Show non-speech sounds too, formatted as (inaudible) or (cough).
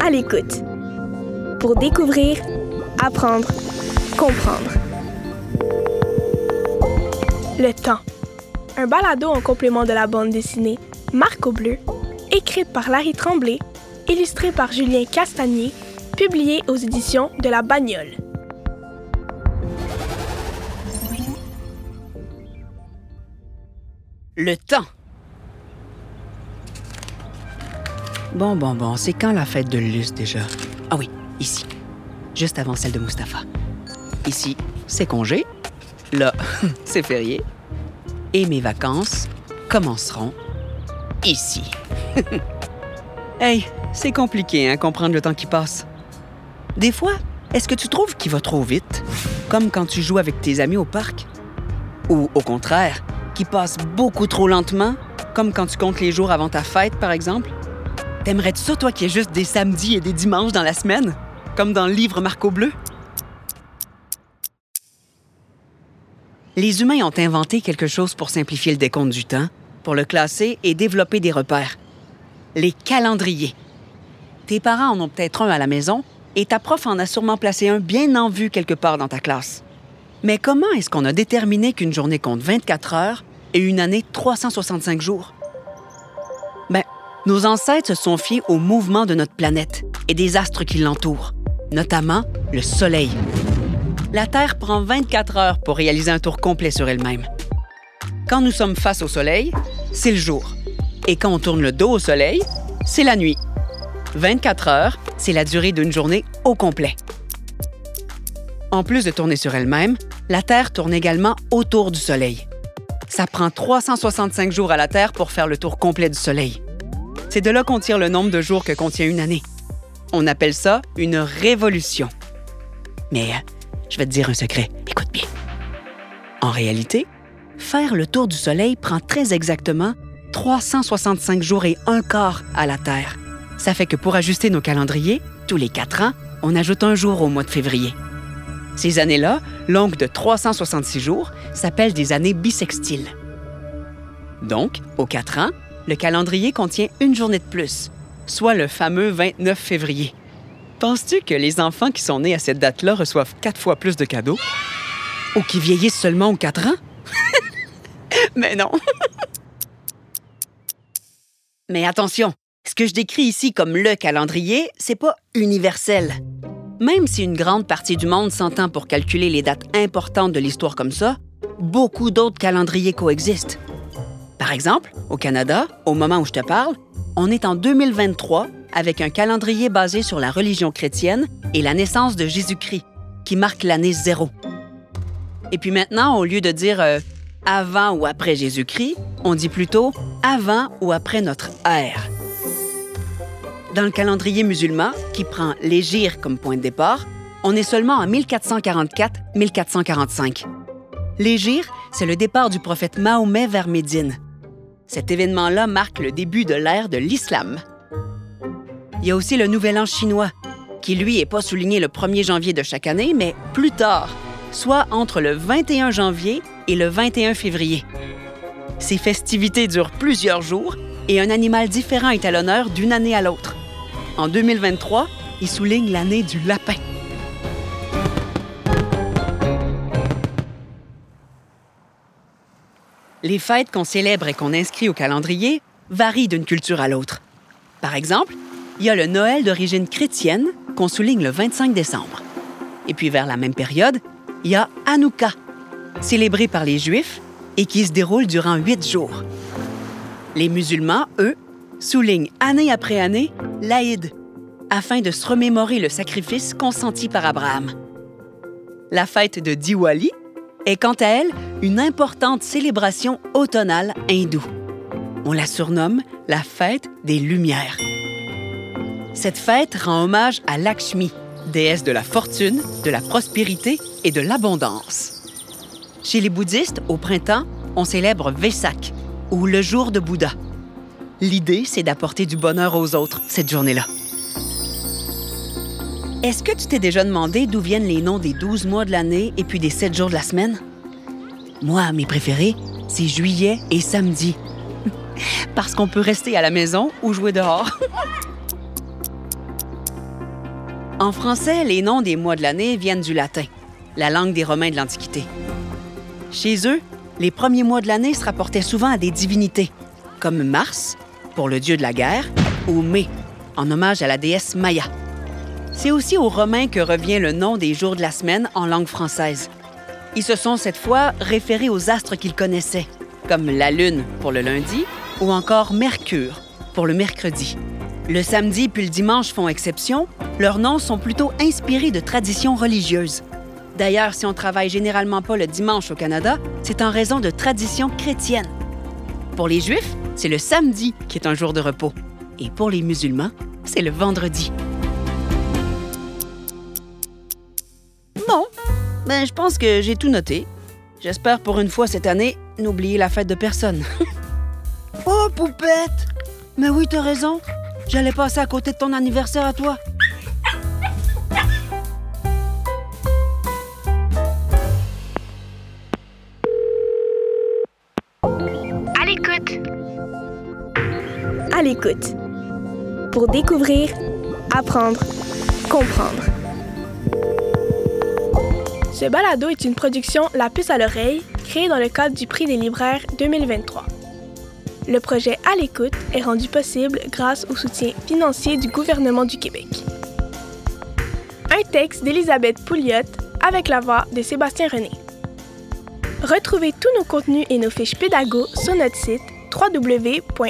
À l'écoute. Pour découvrir, apprendre, comprendre. Le temps. Un balado en complément de la bande dessinée Marc au bleu, écrite par Larry Tremblay, illustrée par Julien Castagnier, publié aux éditions de La Bagnole. Le temps. Bon, bon, bon, c'est quand la fête de Luce déjà? Ah oui, ici. Juste avant celle de Mustapha. Ici, c'est congé. Là, (laughs) c'est férié. Et mes vacances commenceront ici. (laughs) hey, c'est compliqué, hein, comprendre le temps qui passe. Des fois, est-ce que tu trouves qu'il va trop vite? Comme quand tu joues avec tes amis au parc? Ou au contraire, qui passe beaucoup trop lentement, comme quand tu comptes les jours avant ta fête, par exemple? T'aimerais-tu ça, toi, qu'il y ait juste des samedis et des dimanches dans la semaine? Comme dans le livre Marco Bleu? Les humains ont inventé quelque chose pour simplifier le décompte du temps, pour le classer et développer des repères. Les calendriers. Tes parents en ont peut-être un à la maison et ta prof en a sûrement placé un bien en vue quelque part dans ta classe. Mais comment est-ce qu'on a déterminé qu'une journée compte 24 heures et une année 365 jours? Nos ancêtres se sont fiés au mouvement de notre planète et des astres qui l'entourent, notamment le Soleil. La Terre prend 24 heures pour réaliser un tour complet sur elle-même. Quand nous sommes face au Soleil, c'est le jour. Et quand on tourne le dos au Soleil, c'est la nuit. 24 heures, c'est la durée d'une journée au complet. En plus de tourner sur elle-même, la Terre tourne également autour du Soleil. Ça prend 365 jours à la Terre pour faire le tour complet du Soleil. C'est de là qu'on tire le nombre de jours que contient une année. On appelle ça une révolution. Mais je vais te dire un secret, écoute bien. En réalité, faire le tour du Soleil prend très exactement 365 jours et un quart à la Terre. Ça fait que pour ajuster nos calendriers, tous les quatre ans, on ajoute un jour au mois de février. Ces années-là, longues de 366 jours, s'appellent des années bissextiles. Donc, aux quatre ans, le calendrier contient une journée de plus, soit le fameux 29 février. Penses-tu que les enfants qui sont nés à cette date-là reçoivent quatre fois plus de cadeaux? Ou qui vieillissent seulement aux quatre ans? (laughs) Mais non! (laughs) Mais attention, ce que je décris ici comme le calendrier, c'est pas universel. Même si une grande partie du monde s'entend pour calculer les dates importantes de l'histoire comme ça, beaucoup d'autres calendriers coexistent. Par exemple, au Canada, au moment où je te parle, on est en 2023 avec un calendrier basé sur la religion chrétienne et la naissance de Jésus-Christ, qui marque l'année zéro. Et puis maintenant, au lieu de dire euh, avant ou après Jésus-Christ, on dit plutôt avant ou après notre ère. Dans le calendrier musulman, qui prend l'Égir comme point de départ, on est seulement en 1444-1445. L'Égir, c'est le départ du prophète Mahomet vers Médine. Cet événement-là marque le début de l'ère de l'islam. Il y a aussi le Nouvel An chinois, qui lui n'est pas souligné le 1er janvier de chaque année, mais plus tard, soit entre le 21 janvier et le 21 février. Ces festivités durent plusieurs jours et un animal différent est à l'honneur d'une année à l'autre. En 2023, il souligne l'année du lapin. Les fêtes qu'on célèbre et qu'on inscrit au calendrier varient d'une culture à l'autre. Par exemple, il y a le Noël d'origine chrétienne qu'on souligne le 25 décembre. Et puis vers la même période, il y a Hanouka, célébré par les Juifs et qui se déroule durant huit jours. Les musulmans, eux, soulignent année après année l'Aïd, afin de se remémorer le sacrifice consenti par Abraham. La fête de Diwali est quant à elle une importante célébration automnale hindoue. On la surnomme la fête des Lumières. Cette fête rend hommage à Lakshmi, déesse de la fortune, de la prospérité et de l'abondance. Chez les bouddhistes, au printemps, on célèbre Vesak, ou le jour de Bouddha. L'idée, c'est d'apporter du bonheur aux autres cette journée-là. Est-ce que tu t'es déjà demandé d'où viennent les noms des 12 mois de l'année et puis des 7 jours de la semaine? Moi, mes préférés, c'est juillet et samedi. (laughs) Parce qu'on peut rester à la maison ou jouer dehors. (laughs) en français, les noms des mois de l'année viennent du latin, la langue des Romains de l'Antiquité. Chez eux, les premiers mois de l'année se rapportaient souvent à des divinités, comme Mars, pour le dieu de la guerre, ou Mai, en hommage à la déesse Maya. C'est aussi aux Romains que revient le nom des jours de la semaine en langue française. Ils se sont cette fois référés aux astres qu'ils connaissaient, comme la Lune pour le lundi ou encore Mercure pour le mercredi. Le samedi puis le dimanche font exception, leurs noms sont plutôt inspirés de traditions religieuses. D'ailleurs, si on travaille généralement pas le dimanche au Canada, c'est en raison de traditions chrétiennes. Pour les Juifs, c'est le samedi qui est un jour de repos. Et pour les musulmans, c'est le vendredi. Bon, ben je pense que j'ai tout noté. J'espère pour une fois cette année n'oublier la fête de personne. (laughs) oh, poupette! Mais oui, t'as raison. J'allais passer à côté de ton anniversaire à toi. À l'écoute. À l'écoute. Pour découvrir, apprendre, comprendre. Ce balado est une production La puce à l'oreille, créée dans le cadre du prix des libraires 2023. Le projet À l'écoute est rendu possible grâce au soutien financier du gouvernement du Québec. Un texte d'Elisabeth Pouliot avec la voix de Sébastien René. Retrouvez tous nos contenus et nos fiches pédago sur notre site www.lpalo.com.